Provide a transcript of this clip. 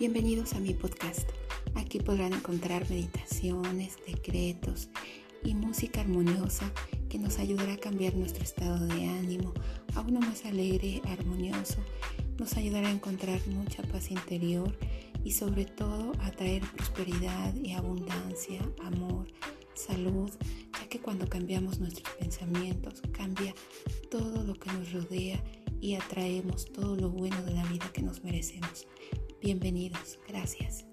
Bienvenidos a mi podcast. Aquí podrán encontrar meditaciones, decretos y música armoniosa que nos ayudará a cambiar nuestro estado de ánimo a uno más alegre, armonioso. Nos ayudará a encontrar mucha paz interior y sobre todo a traer prosperidad y abundancia, amor, salud, ya que cuando cambiamos nuestros pensamientos cambia todo lo que nos rodea y atraemos todo lo bueno de la merecemos. Bienvenidos, gracias.